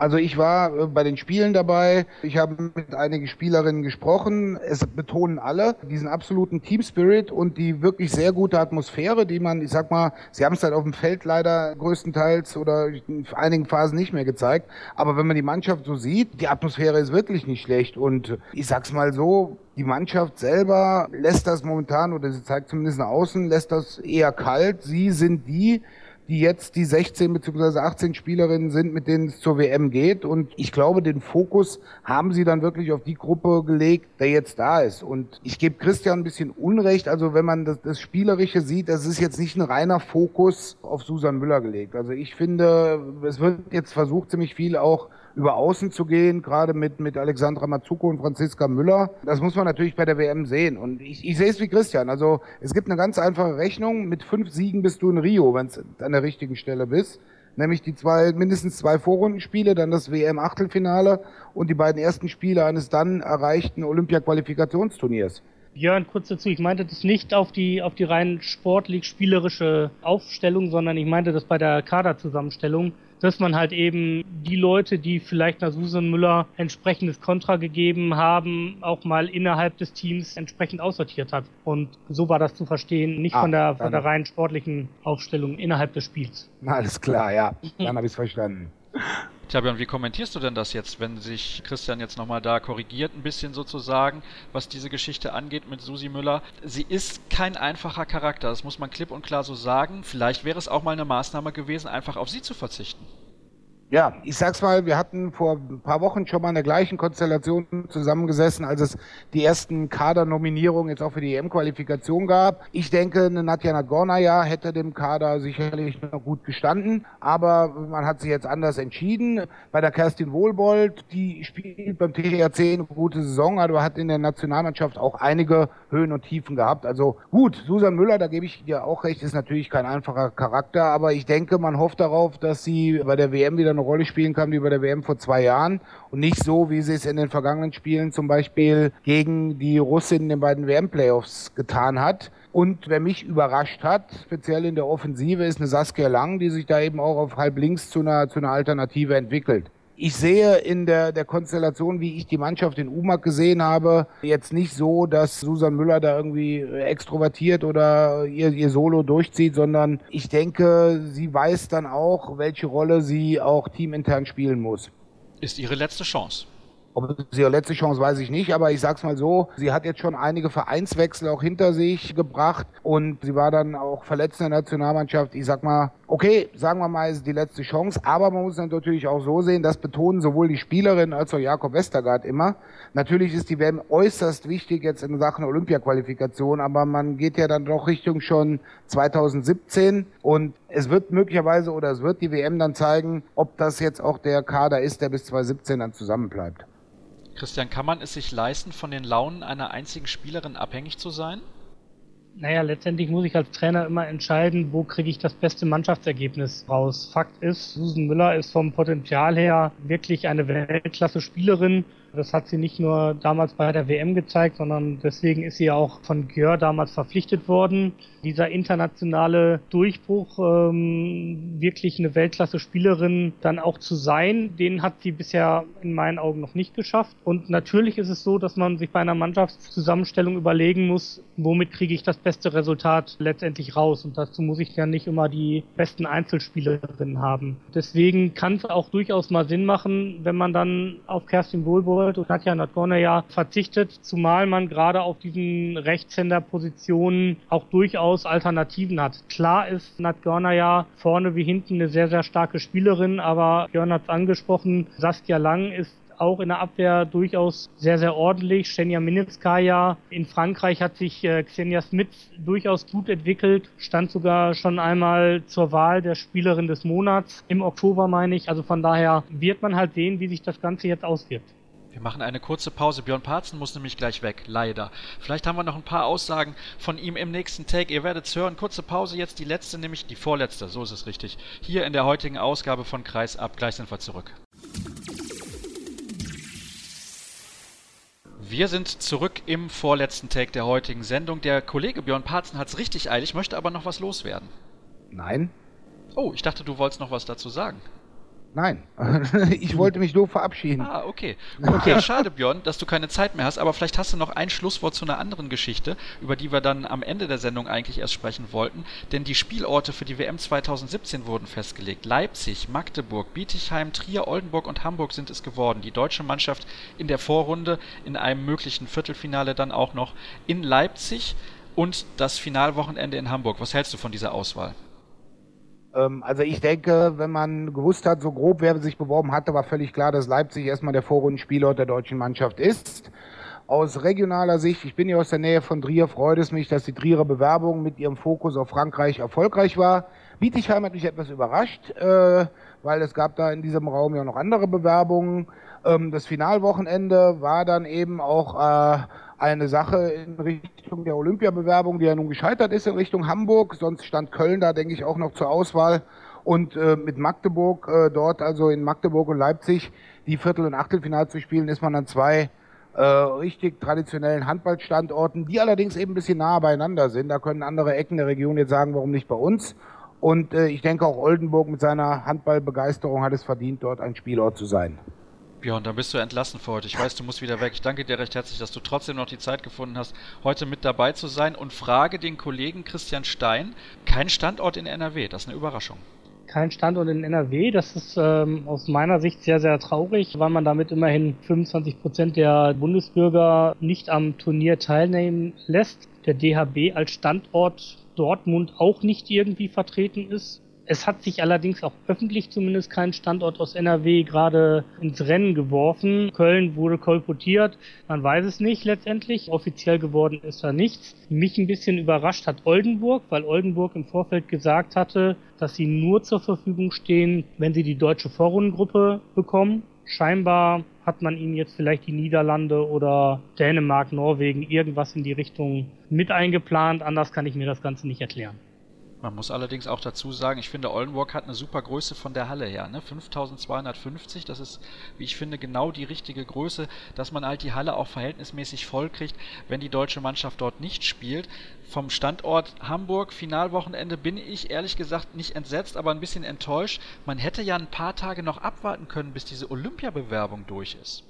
Also ich war äh, bei den Spielen dabei. Ich habe mit einigen Spielerinnen gesprochen. Es betonen alle diesen absoluten Team Spirit und die wirklich sehr gute Atmosphäre, die man, ich sag mal, sie haben es halt auf dem Feld leider größtenteils oder in einigen Phasen nicht mehr gezeigt. Aber wenn man die Mannschaft so sieht, die Atmosphäre ist wirklich nicht schlecht. Und ich sag's mal so, die Mannschaft selber lässt das momentan, oder sie zeigt zumindest nach außen, lässt das eher kalt. Sie sind die, die jetzt die 16 bzw. 18 Spielerinnen sind, mit denen es zur WM geht. Und ich glaube, den Fokus haben sie dann wirklich auf die Gruppe gelegt, der jetzt da ist. Und ich gebe Christian ein bisschen Unrecht. Also wenn man das, das Spielerische sieht, das ist jetzt nicht ein reiner Fokus auf Susan Müller gelegt. Also ich finde, es wird jetzt versucht, ziemlich viel auch über Außen zu gehen, gerade mit, mit Alexandra Mazzucco und Franziska Müller. Das muss man natürlich bei der WM sehen. Und ich, ich sehe es wie Christian. Also es gibt eine ganz einfache Rechnung. Mit fünf Siegen bist du in Rio, wenn du an der richtigen Stelle bist. Nämlich die zwei, mindestens zwei Vorrundenspiele, dann das WM-Achtelfinale und die beiden ersten Spiele eines dann erreichten Olympia-Qualifikationsturniers. Björn, kurz dazu, ich meinte das nicht auf die, auf die rein sportlich-spielerische Aufstellung, sondern ich meinte das bei der Kaderzusammenstellung dass man halt eben die Leute, die vielleicht nach Susan Müller entsprechendes Kontra gegeben haben, auch mal innerhalb des Teams entsprechend aussortiert hat. Und so war das zu verstehen, nicht ah, von, der, von der rein sportlichen Aufstellung innerhalb des Spiels. Alles klar, ja. Dann habe ich es verstanden. Björn, wie kommentierst du denn das jetzt, wenn sich Christian jetzt nochmal da korrigiert, ein bisschen sozusagen, was diese Geschichte angeht mit Susi Müller? Sie ist kein einfacher Charakter, das muss man klipp und klar so sagen. Vielleicht wäre es auch mal eine Maßnahme gewesen, einfach auf sie zu verzichten. Ja, ich sag's mal, wir hatten vor ein paar Wochen schon mal in der gleichen Konstellation zusammengesessen, als es die ersten Kadernominierungen jetzt auch für die EM-Qualifikation gab. Ich denke, eine Nadja Nagornaya hätte dem Kader sicherlich noch gut gestanden, aber man hat sich jetzt anders entschieden. Bei der Kerstin Wohlbold, die spielt beim THC eine gute Saison, aber hat in der Nationalmannschaft auch einige Höhen und Tiefen gehabt. Also gut, Susan Müller, da gebe ich dir auch recht, ist natürlich kein einfacher Charakter, aber ich denke, man hofft darauf, dass sie bei der WM wieder eine Rolle spielen kann wie bei der WM vor zwei Jahren und nicht so, wie sie es in den vergangenen Spielen zum Beispiel gegen die Russin in den beiden WM-Playoffs getan hat. Und wer mich überrascht hat, speziell in der Offensive, ist eine Saskia Lang, die sich da eben auch auf halb links zu einer, zu einer Alternative entwickelt ich sehe in der, der Konstellation, wie ich die Mannschaft in UMAG gesehen habe, jetzt nicht so, dass Susan Müller da irgendwie extrovertiert oder ihr, ihr Solo durchzieht, sondern ich denke, sie weiß dann auch, welche Rolle sie auch teamintern spielen muss. Ist ihre letzte Chance. Ob es ihre letzte Chance, weiß ich nicht, aber ich sag's mal so, sie hat jetzt schon einige Vereinswechsel auch hinter sich gebracht und sie war dann auch verletzt in der Nationalmannschaft. Ich sag mal, okay, sagen wir mal, ist die letzte Chance, aber man muss natürlich auch so sehen, das betonen sowohl die Spielerin als auch Jakob Westergaard immer. Natürlich ist die WM äußerst wichtig jetzt in Sachen Olympiaqualifikation, aber man geht ja dann doch Richtung schon 2017 und es wird möglicherweise oder es wird die WM dann zeigen, ob das jetzt auch der Kader ist, der bis 2017 dann zusammenbleibt. Christian, kann man es sich leisten, von den Launen einer einzigen Spielerin abhängig zu sein? Naja, letztendlich muss ich als Trainer immer entscheiden, wo kriege ich das beste Mannschaftsergebnis raus. Fakt ist, Susan Müller ist vom Potenzial her wirklich eine Weltklasse-Spielerin das hat sie nicht nur damals bei der WM gezeigt, sondern deswegen ist sie auch von Gjör damals verpflichtet worden. Dieser internationale Durchbruch, ähm, wirklich eine Weltklasse-Spielerin dann auch zu sein, den hat sie bisher in meinen Augen noch nicht geschafft. Und natürlich ist es so, dass man sich bei einer Mannschaftszusammenstellung überlegen muss, womit kriege ich das beste Resultat letztendlich raus. Und dazu muss ich ja nicht immer die besten Einzelspielerinnen haben. Deswegen kann es auch durchaus mal Sinn machen, wenn man dann auf Kerstin Wohlburg Gold und Nadja Nadgorna verzichtet, zumal man gerade auf diesen Rechtshänderpositionen auch durchaus Alternativen hat. Klar ist Nadgorna ja vorne wie hinten eine sehr, sehr starke Spielerin, aber Björn hat es angesprochen, Saskia Lang ist auch in der Abwehr durchaus sehr, sehr ordentlich. Shenya Minitskaya in Frankreich hat sich äh, Xenia Smith durchaus gut entwickelt, stand sogar schon einmal zur Wahl der Spielerin des Monats im Oktober, meine ich. Also von daher wird man halt sehen, wie sich das Ganze jetzt auswirkt. Wir machen eine kurze Pause. Björn Parzen muss nämlich gleich weg, leider. Vielleicht haben wir noch ein paar Aussagen von ihm im nächsten Take. Ihr werdet es hören. Kurze Pause, jetzt die letzte, nämlich die vorletzte, so ist es richtig. Hier in der heutigen Ausgabe von Kreis ab. Gleich sind wir zurück. Wir sind zurück im vorletzten Take der heutigen Sendung. Der Kollege Björn Parzen hat es richtig eilig, möchte aber noch was loswerden. Nein. Oh, ich dachte, du wolltest noch was dazu sagen. Nein, ich wollte mich nur verabschieden. Ah, okay. Okay, schade, Björn, dass du keine Zeit mehr hast, aber vielleicht hast du noch ein Schlusswort zu einer anderen Geschichte, über die wir dann am Ende der Sendung eigentlich erst sprechen wollten. Denn die Spielorte für die WM 2017 wurden festgelegt. Leipzig, Magdeburg, Bietigheim, Trier, Oldenburg und Hamburg sind es geworden. Die deutsche Mannschaft in der Vorrunde, in einem möglichen Viertelfinale dann auch noch in Leipzig und das Finalwochenende in Hamburg. Was hältst du von dieser Auswahl? Ähm, also ich denke, wenn man gewusst hat, so grob, wer sich beworben hatte, war völlig klar, dass Leipzig erstmal der Vorrundenspielort der deutschen Mannschaft ist. Aus regionaler Sicht, ich bin ja aus der Nähe von Trier, freut es mich, dass die Trierer Bewerbung mit ihrem Fokus auf Frankreich erfolgreich war. Bietigheim hat mich etwas überrascht, äh, weil es gab da in diesem Raum ja noch andere Bewerbungen. Ähm, das Finalwochenende war dann eben auch äh, eine Sache in Richtung der Olympiabewerbung, die ja nun gescheitert ist in Richtung Hamburg. Sonst stand Köln da, denke ich, auch noch zur Auswahl. Und äh, mit Magdeburg, äh, dort also in Magdeburg und Leipzig, die Viertel- und Achtelfinale zu spielen, ist man an zwei äh, richtig traditionellen Handballstandorten, die allerdings eben ein bisschen nahe beieinander sind. Da können andere Ecken der Region jetzt sagen, warum nicht bei uns. Und äh, ich denke auch Oldenburg mit seiner Handballbegeisterung hat es verdient, dort ein Spielort zu sein. Björn, dann bist du entlassen für heute. Ich weiß, du musst wieder weg. Ich danke dir recht herzlich, dass du trotzdem noch die Zeit gefunden hast, heute mit dabei zu sein und frage den Kollegen Christian Stein. Kein Standort in NRW, das ist eine Überraschung. Kein Standort in NRW, das ist ähm, aus meiner Sicht sehr, sehr traurig, weil man damit immerhin 25 Prozent der Bundesbürger nicht am Turnier teilnehmen lässt. Der DHB als Standort Dortmund auch nicht irgendwie vertreten ist. Es hat sich allerdings auch öffentlich zumindest kein Standort aus NRW gerade ins Rennen geworfen. Köln wurde kolportiert. Man weiß es nicht letztendlich. Offiziell geworden ist da nichts. Mich ein bisschen überrascht hat Oldenburg, weil Oldenburg im Vorfeld gesagt hatte, dass sie nur zur Verfügung stehen, wenn sie die deutsche Vorrundengruppe bekommen. Scheinbar hat man ihnen jetzt vielleicht die Niederlande oder Dänemark, Norwegen irgendwas in die Richtung mit eingeplant. Anders kann ich mir das Ganze nicht erklären. Man muss allerdings auch dazu sagen, ich finde, Oldenburg hat eine super Größe von der Halle her. Ne? 5250, das ist, wie ich finde, genau die richtige Größe, dass man halt die Halle auch verhältnismäßig voll kriegt, wenn die deutsche Mannschaft dort nicht spielt. Vom Standort Hamburg, Finalwochenende, bin ich ehrlich gesagt nicht entsetzt, aber ein bisschen enttäuscht. Man hätte ja ein paar Tage noch abwarten können, bis diese Olympiabewerbung durch ist.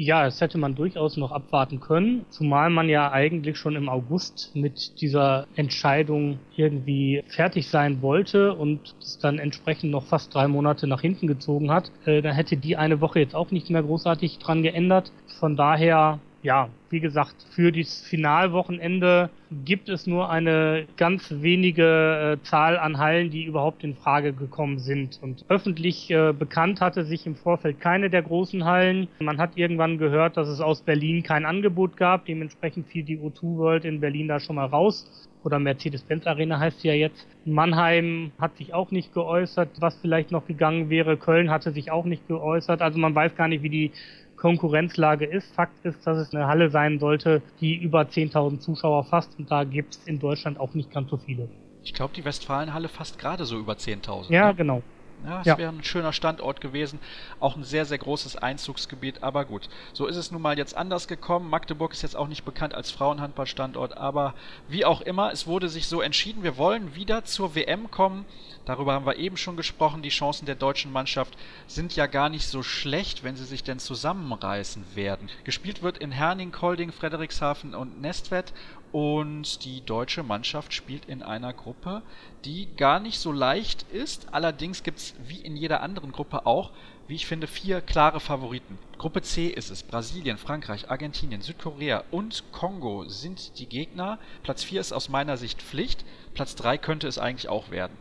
Ja, das hätte man durchaus noch abwarten können, zumal man ja eigentlich schon im August mit dieser Entscheidung irgendwie fertig sein wollte und es dann entsprechend noch fast drei Monate nach hinten gezogen hat. Äh, da hätte die eine Woche jetzt auch nicht mehr großartig dran geändert. Von daher ja, wie gesagt, für das Finalwochenende gibt es nur eine ganz wenige äh, Zahl an Hallen, die überhaupt in Frage gekommen sind. Und öffentlich äh, bekannt hatte sich im Vorfeld keine der großen Hallen. Man hat irgendwann gehört, dass es aus Berlin kein Angebot gab. Dementsprechend fiel die O2 World in Berlin da schon mal raus. Oder Mercedes-Benz Arena heißt sie ja jetzt. Mannheim hat sich auch nicht geäußert, was vielleicht noch gegangen wäre. Köln hatte sich auch nicht geäußert. Also man weiß gar nicht, wie die Konkurrenzlage ist. Fakt ist, dass es eine Halle sein sollte, die über 10.000 Zuschauer fasst und da gibt es in Deutschland auch nicht ganz so viele. Ich glaube, die Westfalenhalle fasst gerade so über 10.000. Ja, ne? genau. Ja, es ja. wäre ein schöner Standort gewesen. Auch ein sehr, sehr großes Einzugsgebiet. Aber gut, so ist es nun mal jetzt anders gekommen. Magdeburg ist jetzt auch nicht bekannt als Frauenhandballstandort. Aber wie auch immer, es wurde sich so entschieden. Wir wollen wieder zur WM kommen. Darüber haben wir eben schon gesprochen. Die Chancen der deutschen Mannschaft sind ja gar nicht so schlecht, wenn sie sich denn zusammenreißen werden. Gespielt wird in Herning, Kolding, Frederikshafen und Nestwett. Und die deutsche Mannschaft spielt in einer Gruppe, die gar nicht so leicht ist. Allerdings gibt es wie in jeder anderen Gruppe auch, wie ich finde, vier klare Favoriten. Gruppe C ist es. Brasilien, Frankreich, Argentinien, Südkorea und Kongo sind die Gegner. Platz 4 ist aus meiner Sicht Pflicht. Platz 3 könnte es eigentlich auch werden.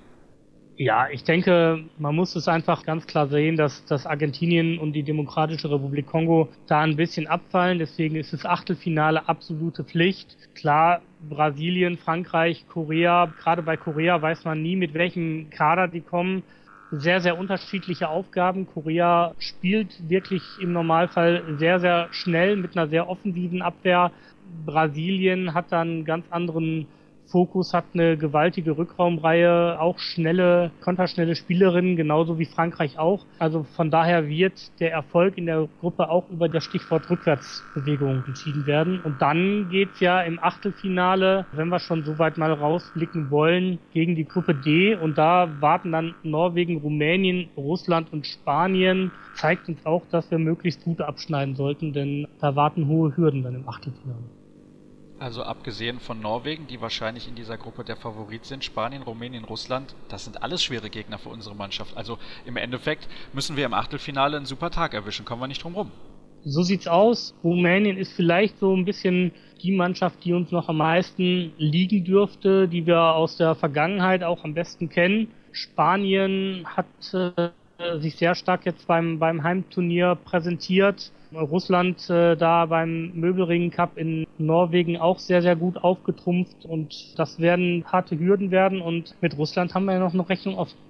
Ja, ich denke, man muss es einfach ganz klar sehen, dass, dass Argentinien und die Demokratische Republik Kongo da ein bisschen abfallen. Deswegen ist das Achtelfinale absolute Pflicht. Klar, Brasilien, Frankreich, Korea, gerade bei Korea weiß man nie, mit welchem Kader die kommen. Sehr, sehr unterschiedliche Aufgaben. Korea spielt wirklich im Normalfall sehr, sehr schnell mit einer sehr offensiven Abwehr. Brasilien hat dann ganz anderen Fokus hat eine gewaltige Rückraumreihe, auch schnelle, konterschnelle Spielerinnen, genauso wie Frankreich auch. Also von daher wird der Erfolg in der Gruppe auch über das Stichwort Rückwärtsbewegung entschieden werden. Und dann geht's ja im Achtelfinale, wenn wir schon so weit mal rausblicken wollen, gegen die Gruppe D. Und da warten dann Norwegen, Rumänien, Russland und Spanien. Zeigt uns auch, dass wir möglichst gut abschneiden sollten, denn da warten hohe Hürden dann im Achtelfinale. Also abgesehen von Norwegen, die wahrscheinlich in dieser Gruppe der Favorit sind, Spanien, Rumänien, Russland, das sind alles schwere Gegner für unsere Mannschaft. Also im Endeffekt müssen wir im Achtelfinale einen super Tag erwischen, kommen wir nicht drum rum. So sieht's aus. Rumänien ist vielleicht so ein bisschen die Mannschaft, die uns noch am meisten liegen dürfte, die wir aus der Vergangenheit auch am besten kennen. Spanien hat äh, sich sehr stark jetzt beim, beim Heimturnier präsentiert Russland äh, da beim Möbelring Cup in Norwegen auch sehr, sehr gut aufgetrumpft und das werden harte Hürden werden und mit Russland haben wir ja noch eine Rechnung offen.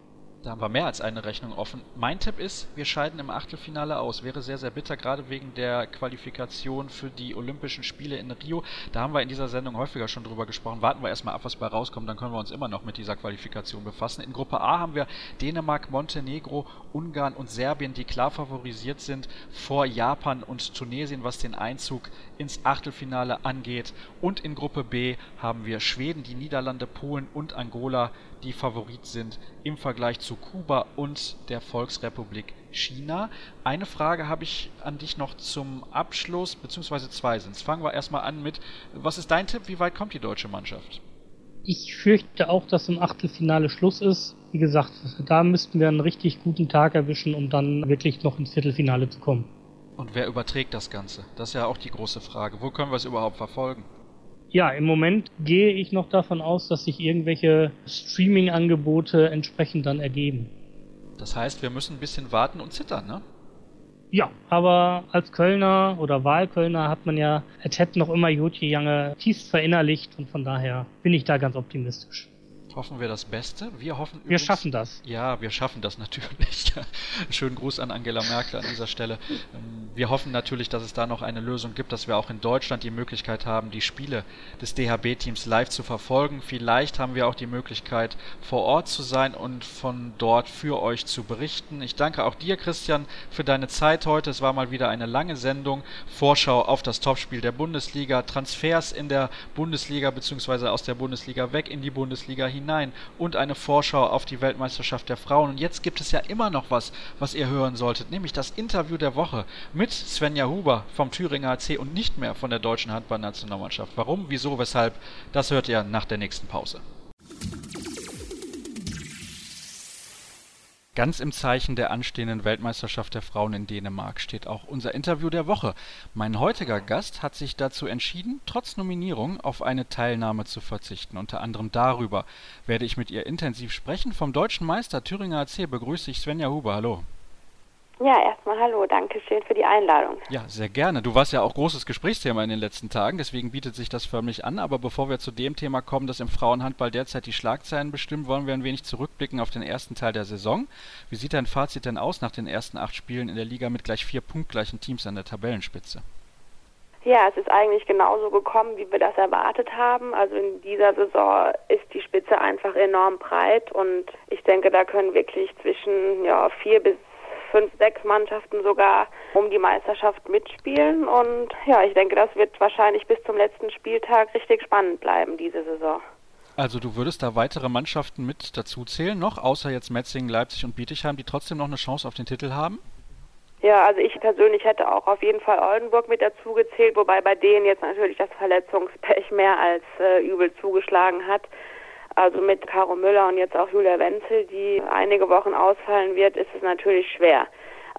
Da haben wir mehr als eine Rechnung offen. Mein Tipp ist, wir scheiden im Achtelfinale aus. Wäre sehr, sehr bitter, gerade wegen der Qualifikation für die Olympischen Spiele in Rio. Da haben wir in dieser Sendung häufiger schon drüber gesprochen. Warten wir erstmal ab, was bei rauskommt, dann können wir uns immer noch mit dieser Qualifikation befassen. In Gruppe A haben wir Dänemark, Montenegro, Ungarn und Serbien, die klar favorisiert sind vor Japan und Tunesien, was den Einzug ins Achtelfinale angeht. Und in Gruppe B haben wir Schweden, die Niederlande, Polen und Angola, die Favorit sind im Vergleich zu Kuba und der Volksrepublik China. Eine Frage habe ich an dich noch zum Abschluss, beziehungsweise zwei sind. Fangen wir erstmal an mit, was ist dein Tipp, wie weit kommt die deutsche Mannschaft? Ich fürchte auch, dass im Achtelfinale Schluss ist. Wie gesagt, da müssten wir einen richtig guten Tag erwischen, um dann wirklich noch ins Viertelfinale zu kommen. Und wer überträgt das Ganze? Das ist ja auch die große Frage. Wo können wir es überhaupt verfolgen? Ja, im Moment gehe ich noch davon aus, dass sich irgendwelche Streaming-Angebote entsprechend dann ergeben. Das heißt, wir müssen ein bisschen warten und zittern, ne? Ja, aber als Kölner oder Wahlkölner hat man ja Ted noch immer Jotje Jange tiefst verinnerlicht und von daher bin ich da ganz optimistisch hoffen wir das Beste. Wir hoffen Wir übrigens, schaffen das. Ja, wir schaffen das natürlich. Schönen Gruß an Angela Merkel an dieser Stelle. Ähm, wir hoffen natürlich, dass es da noch eine Lösung gibt, dass wir auch in Deutschland die Möglichkeit haben, die Spiele des DHB-Teams live zu verfolgen. Vielleicht haben wir auch die Möglichkeit, vor Ort zu sein und von dort für euch zu berichten. Ich danke auch dir, Christian, für deine Zeit heute. Es war mal wieder eine lange Sendung. Vorschau auf das Topspiel der Bundesliga, Transfers in der Bundesliga bzw. aus der Bundesliga weg in die Bundesliga hinein hinein und eine Vorschau auf die Weltmeisterschaft der Frauen. Und jetzt gibt es ja immer noch was, was ihr hören solltet, nämlich das Interview der Woche mit Svenja Huber vom Thüringer AC und nicht mehr von der deutschen Handballnationalmannschaft. Warum, wieso, weshalb, das hört ihr nach der nächsten Pause. Ganz im Zeichen der anstehenden Weltmeisterschaft der Frauen in Dänemark steht auch unser Interview der Woche. Mein heutiger Gast hat sich dazu entschieden, trotz Nominierung auf eine Teilnahme zu verzichten. Unter anderem darüber werde ich mit ihr intensiv sprechen. Vom deutschen Meister Thüringer AC begrüße ich Svenja Huber. Hallo. Ja, erstmal hallo, danke schön für die Einladung. Ja, sehr gerne. Du warst ja auch großes Gesprächsthema in den letzten Tagen, deswegen bietet sich das förmlich an. Aber bevor wir zu dem Thema kommen, das im Frauenhandball derzeit die Schlagzeilen bestimmt, wollen wir ein wenig zurückblicken auf den ersten Teil der Saison. Wie sieht dein Fazit denn aus nach den ersten acht Spielen in der Liga mit gleich vier punktgleichen Teams an der Tabellenspitze? Ja, es ist eigentlich genauso gekommen, wie wir das erwartet haben. Also in dieser Saison ist die Spitze einfach enorm breit und ich denke, da können wirklich zwischen ja, vier bis fünf, sechs Mannschaften sogar um die Meisterschaft mitspielen. Und ja, ich denke, das wird wahrscheinlich bis zum letzten Spieltag richtig spannend bleiben, diese Saison. Also du würdest da weitere Mannschaften mit dazu zählen noch, außer jetzt Metzingen, Leipzig und Bietigheim, die trotzdem noch eine Chance auf den Titel haben? Ja, also ich persönlich hätte auch auf jeden Fall Oldenburg mit dazu gezählt, wobei bei denen jetzt natürlich das Verletzungspech mehr als äh, übel zugeschlagen hat. Also mit Caro Müller und jetzt auch Julia Wenzel, die einige Wochen ausfallen wird, ist es natürlich schwer.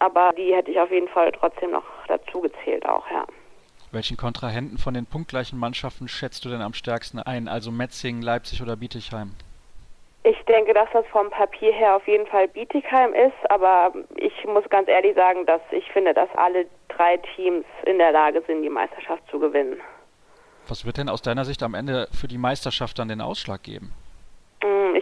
Aber die hätte ich auf jeden Fall trotzdem noch dazu gezählt auch, ja. Welchen Kontrahenten von den punktgleichen Mannschaften schätzt du denn am stärksten ein? Also Metzingen, Leipzig oder Bietigheim? Ich denke, dass das vom Papier her auf jeden Fall Bietigheim ist, aber ich muss ganz ehrlich sagen, dass ich finde, dass alle drei Teams in der Lage sind, die Meisterschaft zu gewinnen. Was wird denn aus deiner Sicht am Ende für die Meisterschaft dann den Ausschlag geben?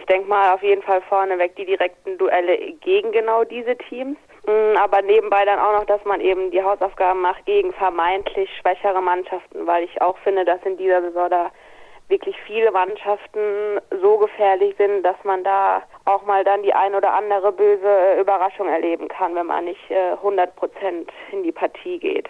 Denke mal auf jeden Fall vorneweg die direkten Duelle gegen genau diese Teams. Mm, aber nebenbei dann auch noch, dass man eben die Hausaufgaben macht gegen vermeintlich schwächere Mannschaften, weil ich auch finde, dass in dieser Saison da wirklich viele Mannschaften so gefährlich sind, dass man da auch mal dann die ein oder andere böse Überraschung erleben kann, wenn man nicht 100 Prozent in die Partie geht.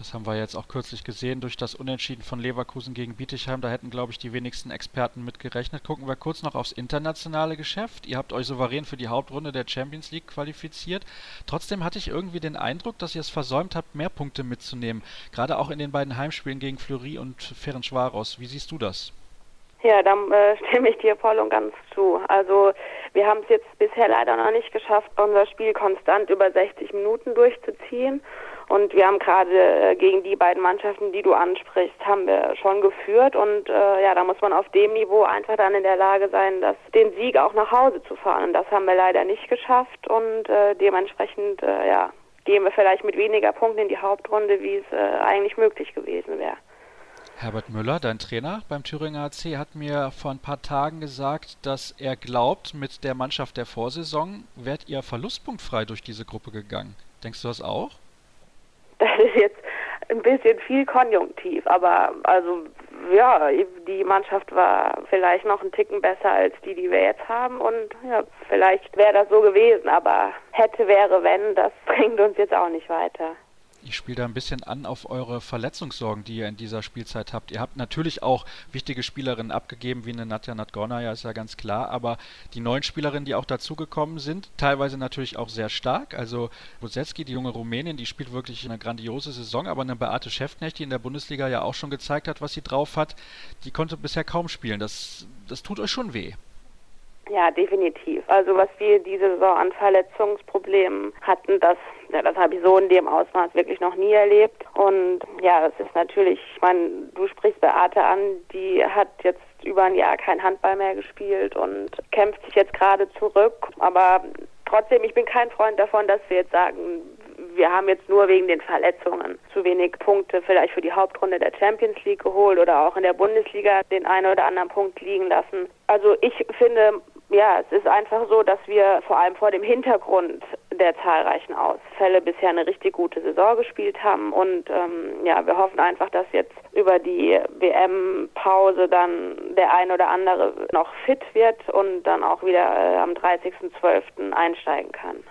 Das haben wir jetzt auch kürzlich gesehen durch das Unentschieden von Leverkusen gegen Bietigheim. Da hätten, glaube ich, die wenigsten Experten mit gerechnet. Gucken wir kurz noch aufs internationale Geschäft. Ihr habt euch souverän für die Hauptrunde der Champions League qualifiziert. Trotzdem hatte ich irgendwie den Eindruck, dass ihr es versäumt habt, mehr Punkte mitzunehmen. Gerade auch in den beiden Heimspielen gegen Fleury und Ferencvaros. Wie siehst du das? Ja, dann äh, stimme ich dir voll und ganz zu. Also wir haben es jetzt bisher leider noch nicht geschafft, unser Spiel konstant über 60 Minuten durchzuziehen. Und wir haben gerade äh, gegen die beiden Mannschaften, die du ansprichst, haben wir schon geführt. Und äh, ja, da muss man auf dem Niveau einfach dann in der Lage sein, das, den Sieg auch nach Hause zu fahren. Und das haben wir leider nicht geschafft. Und äh, dementsprechend, äh, ja, gehen wir vielleicht mit weniger Punkten in die Hauptrunde, wie es äh, eigentlich möglich gewesen wäre. Herbert Müller, dein Trainer beim Thüringer AC, hat mir vor ein paar Tagen gesagt, dass er glaubt, mit der Mannschaft der Vorsaison wärt ihr verlustpunktfrei durch diese Gruppe gegangen. Denkst du das auch? Das ist jetzt ein bisschen viel konjunktiv, aber also ja, die Mannschaft war vielleicht noch einen Ticken besser als die, die wir jetzt haben und ja, vielleicht wäre das so gewesen, aber hätte, wäre, wenn, das bringt uns jetzt auch nicht weiter. Ich spiele da ein bisschen an auf eure Verletzungssorgen, die ihr in dieser Spielzeit habt. Ihr habt natürlich auch wichtige Spielerinnen abgegeben, wie eine Nadja Nadgornaya, ist ja ganz klar, aber die neuen Spielerinnen, die auch dazugekommen sind, teilweise natürlich auch sehr stark. Also Bosetski, die junge Rumänin, die spielt wirklich eine grandiose Saison, aber eine Beate Schäftnecht, die in der Bundesliga ja auch schon gezeigt hat, was sie drauf hat, die konnte bisher kaum spielen. Das, das tut euch schon weh. Ja, definitiv. Also was wir diese Saison an Verletzungsproblemen hatten, das, ja, das habe ich so in dem Ausmaß wirklich noch nie erlebt. Und ja, das ist natürlich, ich meine, du sprichst Beate an, die hat jetzt über ein Jahr kein Handball mehr gespielt und kämpft sich jetzt gerade zurück. Aber trotzdem, ich bin kein Freund davon, dass wir jetzt sagen, wir haben jetzt nur wegen den Verletzungen zu wenig Punkte vielleicht für die Hauptrunde der Champions League geholt oder auch in der Bundesliga den einen oder anderen Punkt liegen lassen. Also ich finde, ja, es ist einfach so, dass wir vor allem vor dem Hintergrund der zahlreichen Ausfälle bisher eine richtig gute Saison gespielt haben und ähm, ja, wir hoffen einfach, dass jetzt über die WM-Pause dann der ein oder andere noch fit wird und dann auch wieder äh, am 30.12. einsteigen kann.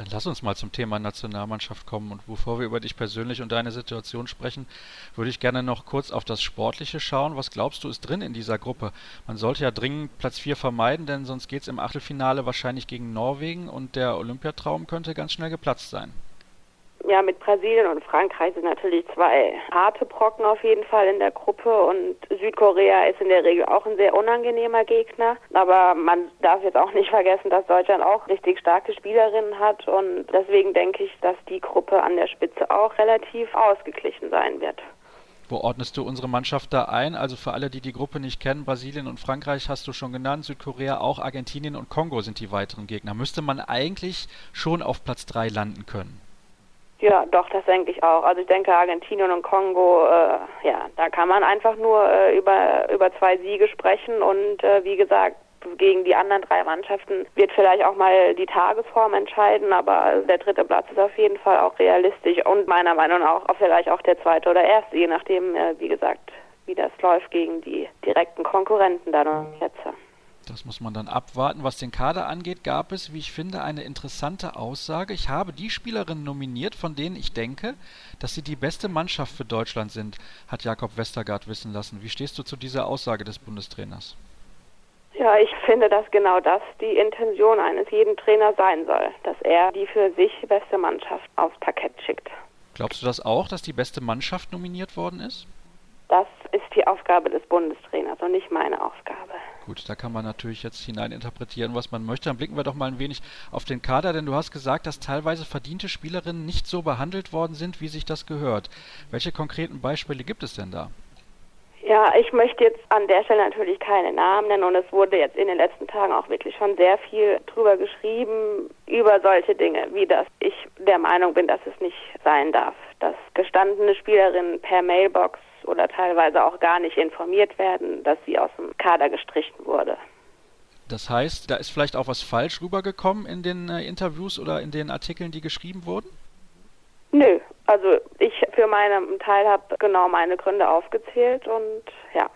Dann lass uns mal zum Thema Nationalmannschaft kommen. Und bevor wir über dich persönlich und deine Situation sprechen, würde ich gerne noch kurz auf das Sportliche schauen. Was glaubst du, ist drin in dieser Gruppe? Man sollte ja dringend Platz 4 vermeiden, denn sonst geht es im Achtelfinale wahrscheinlich gegen Norwegen und der Olympiatraum könnte ganz schnell geplatzt sein. Ja, mit Brasilien und Frankreich sind natürlich zwei harte Brocken auf jeden Fall in der Gruppe und Südkorea ist in der Regel auch ein sehr unangenehmer Gegner. Aber man darf jetzt auch nicht vergessen, dass Deutschland auch richtig starke Spielerinnen hat und deswegen denke ich, dass die Gruppe an der Spitze auch relativ ausgeglichen sein wird. Wo ordnest du unsere Mannschaft da ein? Also für alle, die die Gruppe nicht kennen, Brasilien und Frankreich hast du schon genannt, Südkorea auch, Argentinien und Kongo sind die weiteren Gegner. Müsste man eigentlich schon auf Platz 3 landen können? Ja, doch, das denke ich auch. Also ich denke, Argentinien und Kongo, äh, ja, da kann man einfach nur äh, über, über zwei Siege sprechen und äh, wie gesagt, gegen die anderen drei Mannschaften wird vielleicht auch mal die Tagesform entscheiden, aber der dritte Platz ist auf jeden Fall auch realistisch und meiner Meinung nach auch vielleicht auch der zweite oder erste, je nachdem, äh, wie gesagt, wie das läuft gegen die direkten Konkurrenten dann und jetzt. Das muss man dann abwarten. Was den Kader angeht, gab es, wie ich finde, eine interessante Aussage. Ich habe die Spielerinnen nominiert, von denen ich denke, dass sie die beste Mannschaft für Deutschland sind, hat Jakob Westergaard wissen lassen. Wie stehst du zu dieser Aussage des Bundestrainers? Ja, ich finde, dass genau das die Intention eines jeden Trainers sein soll, dass er die für sich beste Mannschaft aufs Parkett schickt. Glaubst du das auch, dass die beste Mannschaft nominiert worden ist? Das ist die Aufgabe des Bundestrainers und nicht meine Aufgabe. Gut, da kann man natürlich jetzt hineininterpretieren, was man möchte. Dann blicken wir doch mal ein wenig auf den Kader, denn du hast gesagt, dass teilweise verdiente Spielerinnen nicht so behandelt worden sind, wie sich das gehört. Welche konkreten Beispiele gibt es denn da? Ja, ich möchte jetzt an der Stelle natürlich keine Namen nennen und es wurde jetzt in den letzten Tagen auch wirklich schon sehr viel drüber geschrieben über solche Dinge, wie das ich der Meinung bin, dass es nicht sein darf, dass gestandene Spielerinnen per Mailbox oder teilweise auch gar nicht informiert werden, dass sie aus dem Kader gestrichen wurde. Das heißt, da ist vielleicht auch was falsch rübergekommen in den äh, Interviews oder in den Artikeln, die geschrieben wurden? Nö, also ich für meinen Teil habe genau meine Gründe aufgezählt und ja.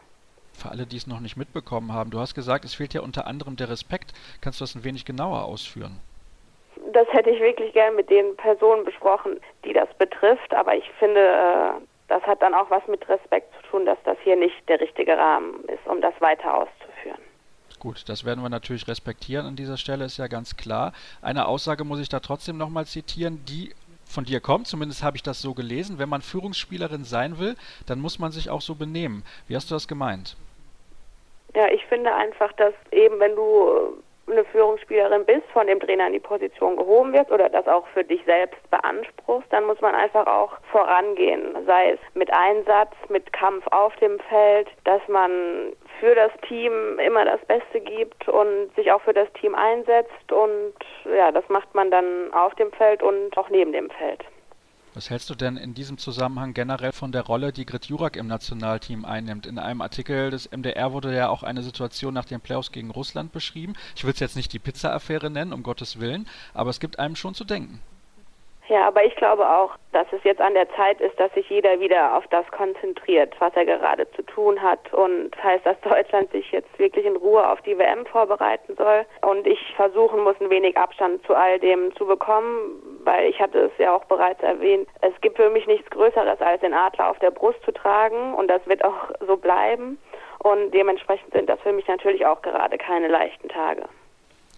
Für alle, die es noch nicht mitbekommen haben, du hast gesagt, es fehlt ja unter anderem der Respekt. Kannst du das ein wenig genauer ausführen? Das hätte ich wirklich gern mit den Personen besprochen, die das betrifft. Aber ich finde, äh, das hat dann auch was mit Respekt zu tun, dass das hier nicht der richtige Rahmen ist, um das weiter auszuführen. Gut, das werden wir natürlich respektieren an dieser Stelle, ist ja ganz klar. Eine Aussage muss ich da trotzdem nochmal zitieren, die von dir kommt, zumindest habe ich das so gelesen. Wenn man Führungsspielerin sein will, dann muss man sich auch so benehmen. Wie hast du das gemeint? Ja, ich finde einfach, dass eben, wenn du eine Führungsspielerin bist, von dem Trainer in die Position gehoben wird oder das auch für dich selbst beanspruchst, dann muss man einfach auch vorangehen, sei es mit Einsatz, mit Kampf auf dem Feld, dass man für das Team immer das Beste gibt und sich auch für das Team einsetzt und ja, das macht man dann auf dem Feld und auch neben dem Feld. Was hältst du denn in diesem Zusammenhang generell von der Rolle, die Grit Jurak im Nationalteam einnimmt? In einem Artikel des MDR wurde ja auch eine Situation nach den Playoffs gegen Russland beschrieben. Ich will es jetzt nicht die Pizza-Affäre nennen, um Gottes Willen, aber es gibt einem schon zu denken. Ja, aber ich glaube auch, dass es jetzt an der Zeit ist, dass sich jeder wieder auf das konzentriert, was er gerade zu tun hat. Und das heißt, dass Deutschland sich jetzt wirklich in Ruhe auf die WM vorbereiten soll. Und ich versuchen muss, ein wenig Abstand zu all dem zu bekommen, weil ich hatte es ja auch bereits erwähnt. Es gibt für mich nichts Größeres, als den Adler auf der Brust zu tragen. Und das wird auch so bleiben. Und dementsprechend sind das für mich natürlich auch gerade keine leichten Tage.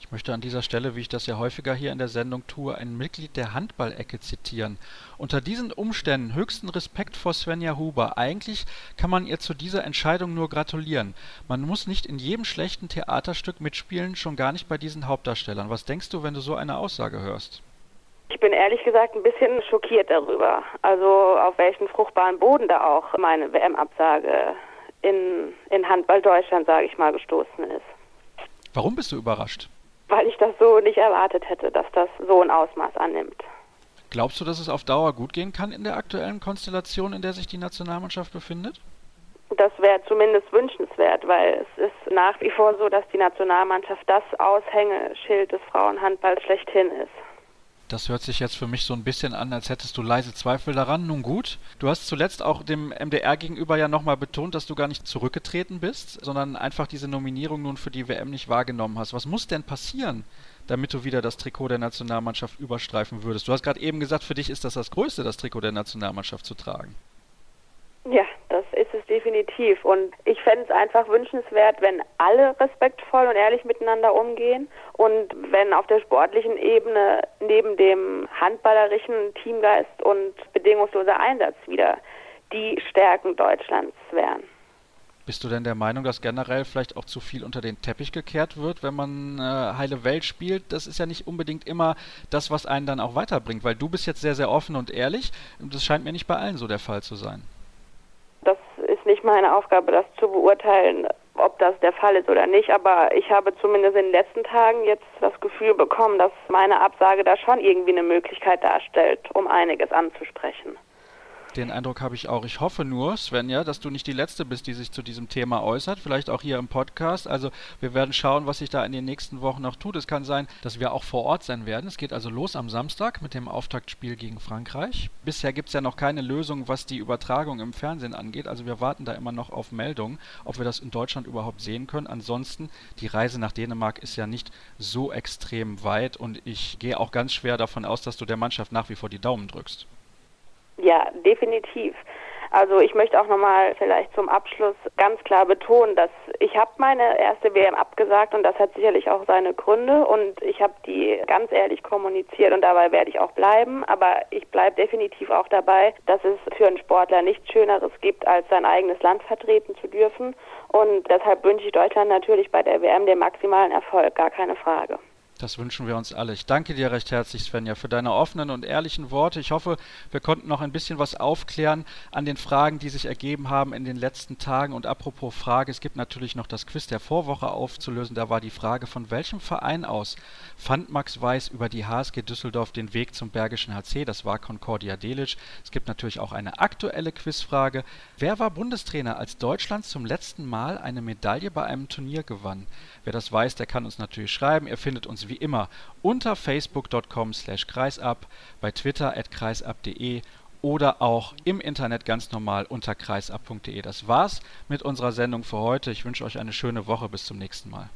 Ich möchte an dieser Stelle, wie ich das ja häufiger hier in der Sendung tue, ein Mitglied der Handballecke zitieren. Unter diesen Umständen höchsten Respekt vor Svenja Huber. Eigentlich kann man ihr zu dieser Entscheidung nur gratulieren. Man muss nicht in jedem schlechten Theaterstück mitspielen, schon gar nicht bei diesen Hauptdarstellern. Was denkst du, wenn du so eine Aussage hörst? Ich bin ehrlich gesagt ein bisschen schockiert darüber. Also auf welchen fruchtbaren Boden da auch meine WM-Absage in, in Handball Deutschland, sage ich mal, gestoßen ist. Warum bist du überrascht? Weil ich das so nicht erwartet hätte, dass das so ein Ausmaß annimmt. Glaubst du, dass es auf Dauer gut gehen kann in der aktuellen Konstellation, in der sich die Nationalmannschaft befindet? Das wäre zumindest wünschenswert, weil es ist nach wie vor so, dass die Nationalmannschaft das Aushängeschild des Frauenhandballs schlechthin ist. Das hört sich jetzt für mich so ein bisschen an, als hättest du leise Zweifel daran. Nun gut, du hast zuletzt auch dem MDR gegenüber ja nochmal betont, dass du gar nicht zurückgetreten bist, sondern einfach diese Nominierung nun für die WM nicht wahrgenommen hast. Was muss denn passieren, damit du wieder das Trikot der Nationalmannschaft überstreifen würdest? Du hast gerade eben gesagt, für dich ist das das Größte, das Trikot der Nationalmannschaft zu tragen. Ja, das ist definitiv. Und ich fände es einfach wünschenswert, wenn alle respektvoll und ehrlich miteinander umgehen und wenn auf der sportlichen Ebene neben dem handballerischen Teamgeist und bedingungsloser Einsatz wieder die Stärken Deutschlands wären. Bist du denn der Meinung, dass generell vielleicht auch zu viel unter den Teppich gekehrt wird, wenn man äh, heile Welt spielt? Das ist ja nicht unbedingt immer das, was einen dann auch weiterbringt, weil du bist jetzt sehr, sehr offen und ehrlich und das scheint mir nicht bei allen so der Fall zu sein nicht meine Aufgabe, das zu beurteilen, ob das der Fall ist oder nicht. Aber ich habe zumindest in den letzten Tagen jetzt das Gefühl bekommen, dass meine Absage da schon irgendwie eine Möglichkeit darstellt, um einiges anzusprechen. Den Eindruck habe ich auch. Ich hoffe nur, Svenja, dass du nicht die Letzte bist, die sich zu diesem Thema äußert. Vielleicht auch hier im Podcast. Also wir werden schauen, was sich da in den nächsten Wochen noch tut. Es kann sein, dass wir auch vor Ort sein werden. Es geht also los am Samstag mit dem Auftaktspiel gegen Frankreich. Bisher gibt es ja noch keine Lösung, was die Übertragung im Fernsehen angeht. Also wir warten da immer noch auf Meldungen, ob wir das in Deutschland überhaupt sehen können. Ansonsten, die Reise nach Dänemark ist ja nicht so extrem weit und ich gehe auch ganz schwer davon aus, dass du der Mannschaft nach wie vor die Daumen drückst. Ja, definitiv. Also ich möchte auch nochmal vielleicht zum Abschluss ganz klar betonen, dass ich habe meine erste WM abgesagt und das hat sicherlich auch seine Gründe und ich habe die ganz ehrlich kommuniziert und dabei werde ich auch bleiben. Aber ich bleibe definitiv auch dabei, dass es für einen Sportler nichts Schöneres gibt, als sein eigenes Land vertreten zu dürfen. Und deshalb wünsche ich Deutschland natürlich bei der WM den maximalen Erfolg, gar keine Frage. Das wünschen wir uns alle. Ich danke dir recht herzlich, Svenja, für deine offenen und ehrlichen Worte. Ich hoffe, wir konnten noch ein bisschen was aufklären an den Fragen, die sich ergeben haben in den letzten Tagen. Und apropos Frage, es gibt natürlich noch das Quiz der Vorwoche aufzulösen. Da war die Frage, von welchem Verein aus fand Max Weiß über die HSG Düsseldorf den Weg zum Bergischen HC? Das war Concordia Delitzsch. Es gibt natürlich auch eine aktuelle Quizfrage. Wer war Bundestrainer, als Deutschland zum letzten Mal eine Medaille bei einem Turnier gewann? Wer das weiß, der kann uns natürlich schreiben. Ihr findet uns wie immer unter facebook.com slash kreisab, bei Twitter at kreisab.de oder auch im Internet ganz normal unter kreisab.de. Das war's mit unserer Sendung für heute. Ich wünsche euch eine schöne Woche. Bis zum nächsten Mal.